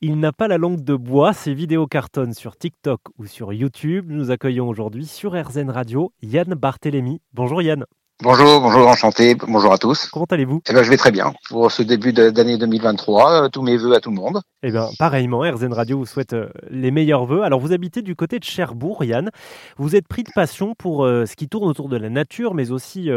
Il n'a pas la langue de bois, ses vidéos cartonnent sur TikTok ou sur YouTube. Nous accueillons aujourd'hui sur RZN Radio Yann Barthélémy. Bonjour Yann. Bonjour, bonjour, enchanté, bonjour à tous. Comment allez-vous? Eh ben, je vais très bien. Pour ce début d'année 2023, euh, tous mes voeux à tout le monde. Eh bien, pareillement, RZN Radio vous souhaite euh, les meilleurs voeux. Alors, vous habitez du côté de Cherbourg, Yann. Vous êtes pris de passion pour euh, ce qui tourne autour de la nature, mais aussi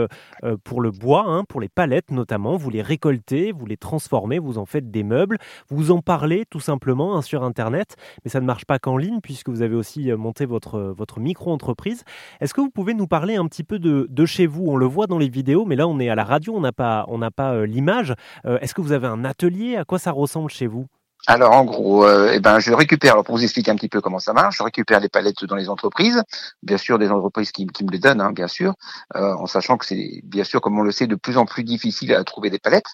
pour le bois, hein, pour les palettes notamment. Vous les récoltez, vous les transformez, vous en faites des meubles. Vous en parlez tout simplement hein, sur Internet, mais ça ne marche pas qu'en ligne puisque vous avez aussi monté votre, votre micro-entreprise. Est-ce que vous pouvez nous parler un petit peu de, de chez vous? On le voit dans les vidéos, mais là on est à la radio, on n'a pas, on n'a euh, l'image. Euh, est-ce que vous avez un atelier? À quoi ça ressemble chez vous? Alors en gros, euh, eh ben je récupère. Alors pour vous expliquer un petit peu comment ça marche, je récupère les palettes dans les entreprises, bien sûr des entreprises qui, me les donnent, hein, bien sûr, en sachant que c'est bien sûr, comme on le sait, de plus en plus difficile à trouver des palettes.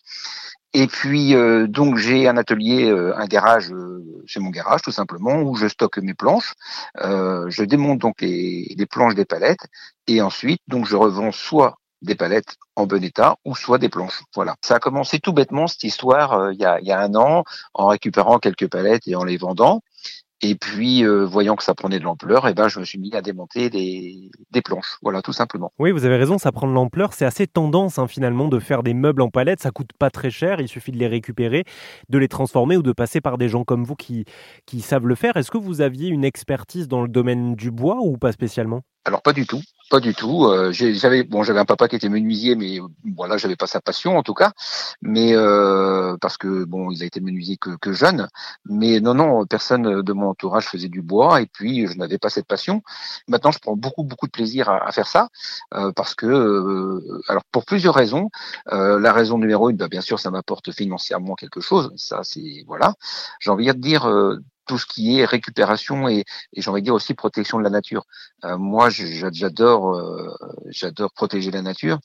Et puis donc j'ai un atelier, un garage, c'est mon garage tout simplement, où je stocke mes planches. je démonte donc les, les planches des palettes et ensuite donc je revends soit des palettes en bon état ou soit des planches. Voilà. Ça a commencé tout bêtement cette histoire euh, il, y a, un an en récupérant quelques palettes et en les vendant. Et puis, euh, voyant que ça prenait de l'ampleur, et eh ben, je me suis mis à démonter des, des, planches. Voilà, tout simplement. Oui, vous avez raison, ça prend de l'ampleur. C'est assez tendance, hein, finalement, de faire des meubles en palettes. Ça coûte pas très cher. Il suffit de les récupérer, de les transformer ou de passer par des gens comme vous qui, qui savent le faire. Est-ce que vous aviez une expertise dans le domaine du bois ou pas spécialement? Alors pas du tout, pas du tout. Euh, j'avais bon, j'avais un papa qui était menuisier, mais voilà, j'avais pas sa passion en tout cas. Mais euh, parce que bon, il a été menuisier que, jeune. Mais non, non, personne de mon entourage faisait du bois, et puis je n'avais pas cette passion. Maintenant, je prends beaucoup, beaucoup de plaisir à, faire ça euh, parce que, alors pour plusieurs raisons. La raison numéro une, bah, bien sûr, ça m'apporte financièrement quelque chose. Ça, c'est voilà. J'ai envie de dire tout ce qui est récupération et, et j'ai envie de dire aussi protection de la nature. Euh, moi, j'adore, euh, j'adore protéger la nature.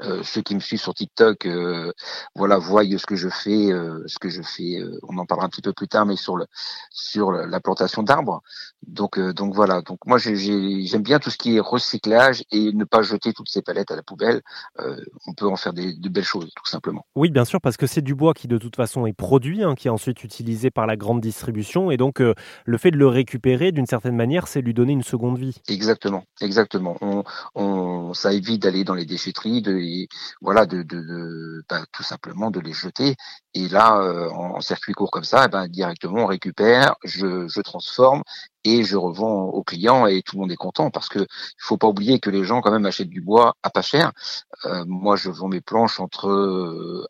Euh, ceux qui me suivent sur TikTok, euh, voilà, voient ce que je fais, euh, ce que je fais. on en parlera un petit peu plus tard, mais sur le sur la plantation d'arbres. Donc donc voilà. Donc moi j'aime bien tout ce qui est recyclage et ne pas jeter toutes ces palettes à la poubelle. on peut en faire des, de belles choses, tout simplement. Oui, bien sûr, parce que c'est du bois qui de toute façon est produit, hein, qui est ensuite utilisé par la grande distribution, et donc le fait de le récupérer, d'une certaine manière, c'est lui donner une seconde vie. Exactement, exactement. On, on ça évite d'aller dans les déchetteries, de voilà de, de, bah, tout simplement de les jeter et là euh, en, circuit court comme ça eh ben directement on récupère je, transforme et je revends aux clients et tout le monde est content parce que il faut pas oublier que les gens quand même achètent du bois à pas cher. Euh, moi, je vends mes planches entre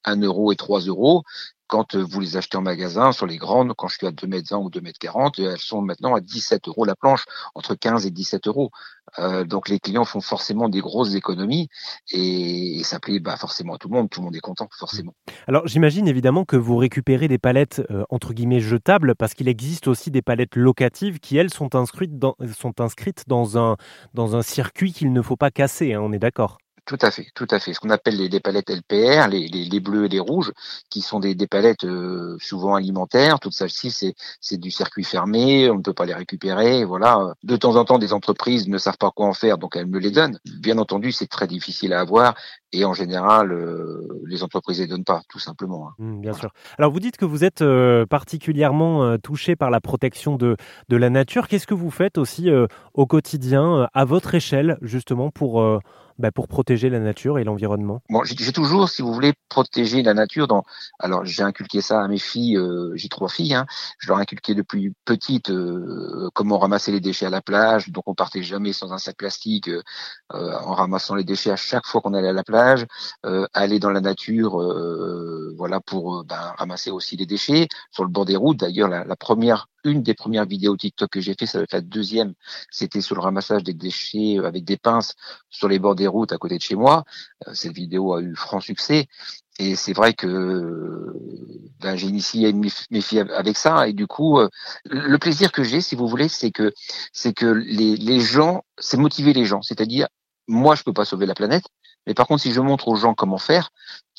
1 euh, euro et 3 euros quand euh, vous les achetez en magasin, sur les grandes, quand je suis à 2 mètres 20 ou 2 mètres 40, elles sont maintenant à 17 euros la planche, entre 15 et 17 euros. Euh, donc les clients font forcément des grosses économies et, ça plaît bah, forcément à tout le monde, tout le monde est content forcément. Alors j'imagine évidemment que vous récupérez des palettes euh, entre guillemets jetables parce qu'il existe aussi des palettes locatives qui elles sont inscrites dans, sont inscrites dans, un, dans un circuit qu'il ne faut pas casser, hein, on est d'accord? Tout à fait, tout à fait. Ce qu'on appelle les, palettes LPR, les, les, les, bleus et les rouges, qui sont des, des palettes euh, souvent alimentaires. Toutes celles-ci, c'est, c'est du circuit fermé, on ne peut pas les récupérer. Voilà. De temps en temps, des entreprises ne savent pas quoi en faire, donc elles me les donnent. Bien entendu, c'est très difficile à avoir et en général, euh, les entreprises ne les donnent pas, tout simplement. Hein. Mmh, bien sûr. Alors, vous dites que vous êtes euh, particulièrement touché par la protection de, de la nature. Qu'est-ce que vous faites aussi au quotidien, à votre échelle, justement, pour bah, pour protéger la nature et l'environnement Bon, j'ai toujours, si vous voulez, protéger la nature. Dans, alors, j'ai inculqué ça à mes filles. Euh, j'ai trois filles. Hein, je leur ai inculqué depuis petite euh, comment ramasser les déchets à la plage. Donc, on partait jamais sans un sac plastique euh, en ramassant les déchets à chaque fois qu'on allait à la plage. aller dans la nature, voilà, pour ben, ramasser aussi les déchets sur le bord des routes. D'ailleurs, la, la première une des premières vidéos TikTok que j'ai fait, ça va être la deuxième, c'était sur le ramassage des déchets avec des pinces sur les bords des routes à côté de chez moi. Euh, cette vidéo a eu franc succès. Et c'est vrai que ben, j'ai initié mes filles avec ça. Et du coup, euh, le plaisir que j'ai, si vous voulez, c'est que c'est que les, les gens, c'est motiver les gens. C'est-à-dire, moi, je peux pas sauver la planète, mais par contre, si je montre aux gens comment faire,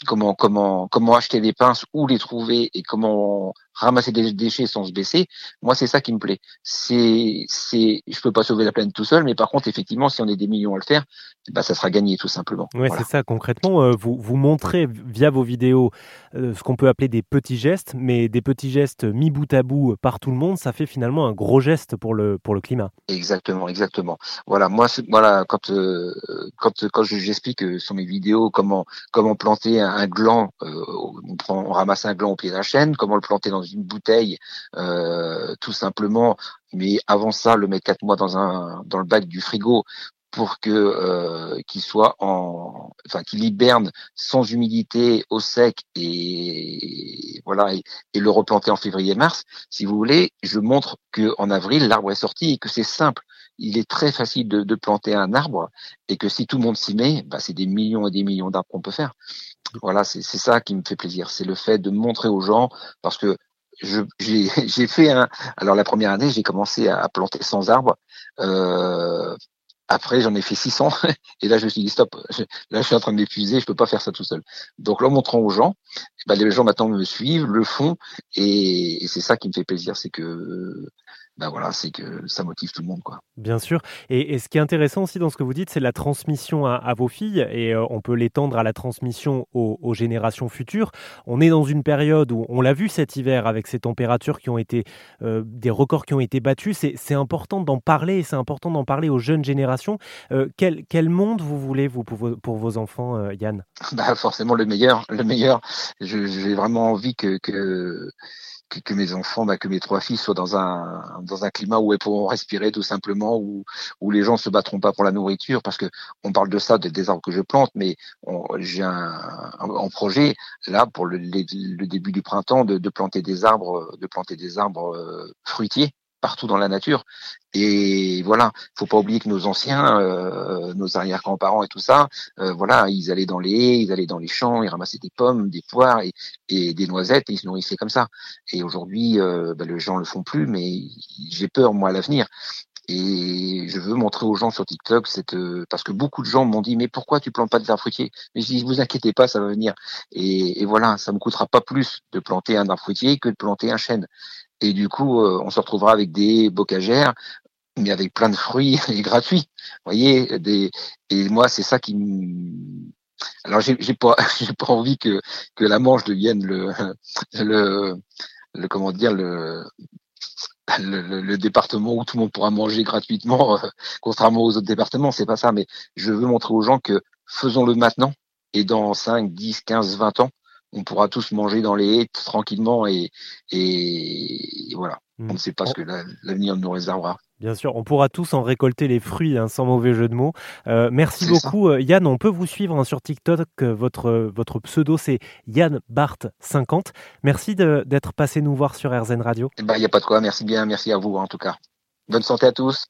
comment comment comment acheter des pinces, où les trouver et comment ramasser des déchets sans se baisser. Moi, c'est ça qui me plaît. C'est c'est je peux pas sauver la planète tout seul, mais par contre, effectivement, si on est des millions à le faire, bah ça sera gagné tout simplement. Ouais, c'est ça. Concrètement, euh, vous vous montrez via vos vidéos euh, ce qu'on peut appeler des petits gestes, mais des petits gestes mis bout à bout par tout le monde, ça fait finalement un gros geste pour le pour le climat. Exactement, exactement. Voilà, moi, voilà, quand euh, quand quand j'explique sur mes vidéos comment comment planter un, gland, on, prend, on ramasse un gland au pied d'un chêne, comment le planter dans une bouteille, euh, tout simplement. Mais avant ça, le mettre quatre mois dans un le bac du frigo pour que euh, qu'il soit en enfin qu'il hiberne sans humidité au sec et voilà et, le replanter en février mars si vous voulez je montre que en avril l'arbre est sorti et que c'est simple il est très facile de, de, planter un arbre et que si tout le monde s'y met bah, c'est des millions et des millions d'arbres qu'on peut faire voilà c'est ça qui me fait plaisir c'est le fait de montrer aux gens parce que j'ai fait un. Alors la première année, j'ai commencé à, planter 100 arbres. Euh, après, j'en ai fait 600 et là, je me suis dit stop. là, je suis en train de m'épuiser. Je peux pas faire ça tout seul. Donc, là, en montrant aux gens, bah, les gens maintenant me suivent, le font et, et c'est ça qui me fait plaisir, c'est que ben voilà, c'est que ça motive tout le monde. Quoi. Bien sûr. Et, ce qui est intéressant aussi dans ce que vous dites, c'est la transmission à, vos filles, et euh, on peut l'étendre à la transmission aux, générations futures. On est dans une période où, on l'a vu cet hiver, avec ces températures qui ont été, euh, des records qui ont été battus, c'est important d'en parler, et c'est important d'en parler aux jeunes générations. Euh, quel, quel, monde vous voulez, vous, pour vos, pour vos enfants, Yann? Bah, Forcément le meilleur. Le meilleur. J'ai vraiment envie que... que que, que, mes enfants, bah, que mes trois filles soient dans un dans un climat où elles pourront respirer tout simplement, où où les gens se battront pas pour la nourriture, parce que on parle de ça, des arbres que je plante, mais j'ai un, un, projet là pour le, le, début du printemps de, de planter des arbres, de planter des arbres euh, fruitiers partout dans la nature. Et voilà, faut pas oublier que nos anciens, euh, nos arrière-grands-parents et tout ça, euh, voilà, ils allaient dans les haies, ils allaient dans les champs, ils ramassaient des pommes, des poires et, et des noisettes et ils se nourrissaient comme ça. Et aujourd'hui, euh, bah, les gens le font plus, mais j'ai peur moi à l'avenir. Et je veux montrer aux gens sur TikTok cette parce que beaucoup de gens m'ont dit mais pourquoi tu plantes pas des arbres fruitiers? Mais je dis vous inquiétez pas ça va venir et, et, voilà ça me coûtera pas plus de planter un arbre fruitier que de planter un chêne et du coup, euh, on se retrouvera avec des bocagères, mais avec plein de fruits et gratuits. Vous voyez, des, et moi, c'est ça qui me... Alors, j'ai pas, j'ai pas envie que, que la Manche devienne le, le, le comment dire, le, le, le, département où tout le monde pourra manger gratuitement, euh, contrairement aux autres départements, c'est pas ça. Mais je veux montrer aux gens que faisons-le maintenant et dans 5, 10, 15, 20 ans, on pourra tous manger dans les haies tranquillement et, et voilà. On ne sait pas ce que l'avenir nous réservera. Bien sûr, on pourra tous en récolter les fruits, hein, sans mauvais jeu de mots. Euh, merci beaucoup, euh, Yann. On peut vous suivre hein, sur TikTok. Euh, votre, votre pseudo, c'est Yann Bart50. Merci d'être passé nous voir sur RZN Radio. Il eh n'y ben, a pas de quoi. Merci bien. Merci à vous, en tout cas. Bonne santé à tous.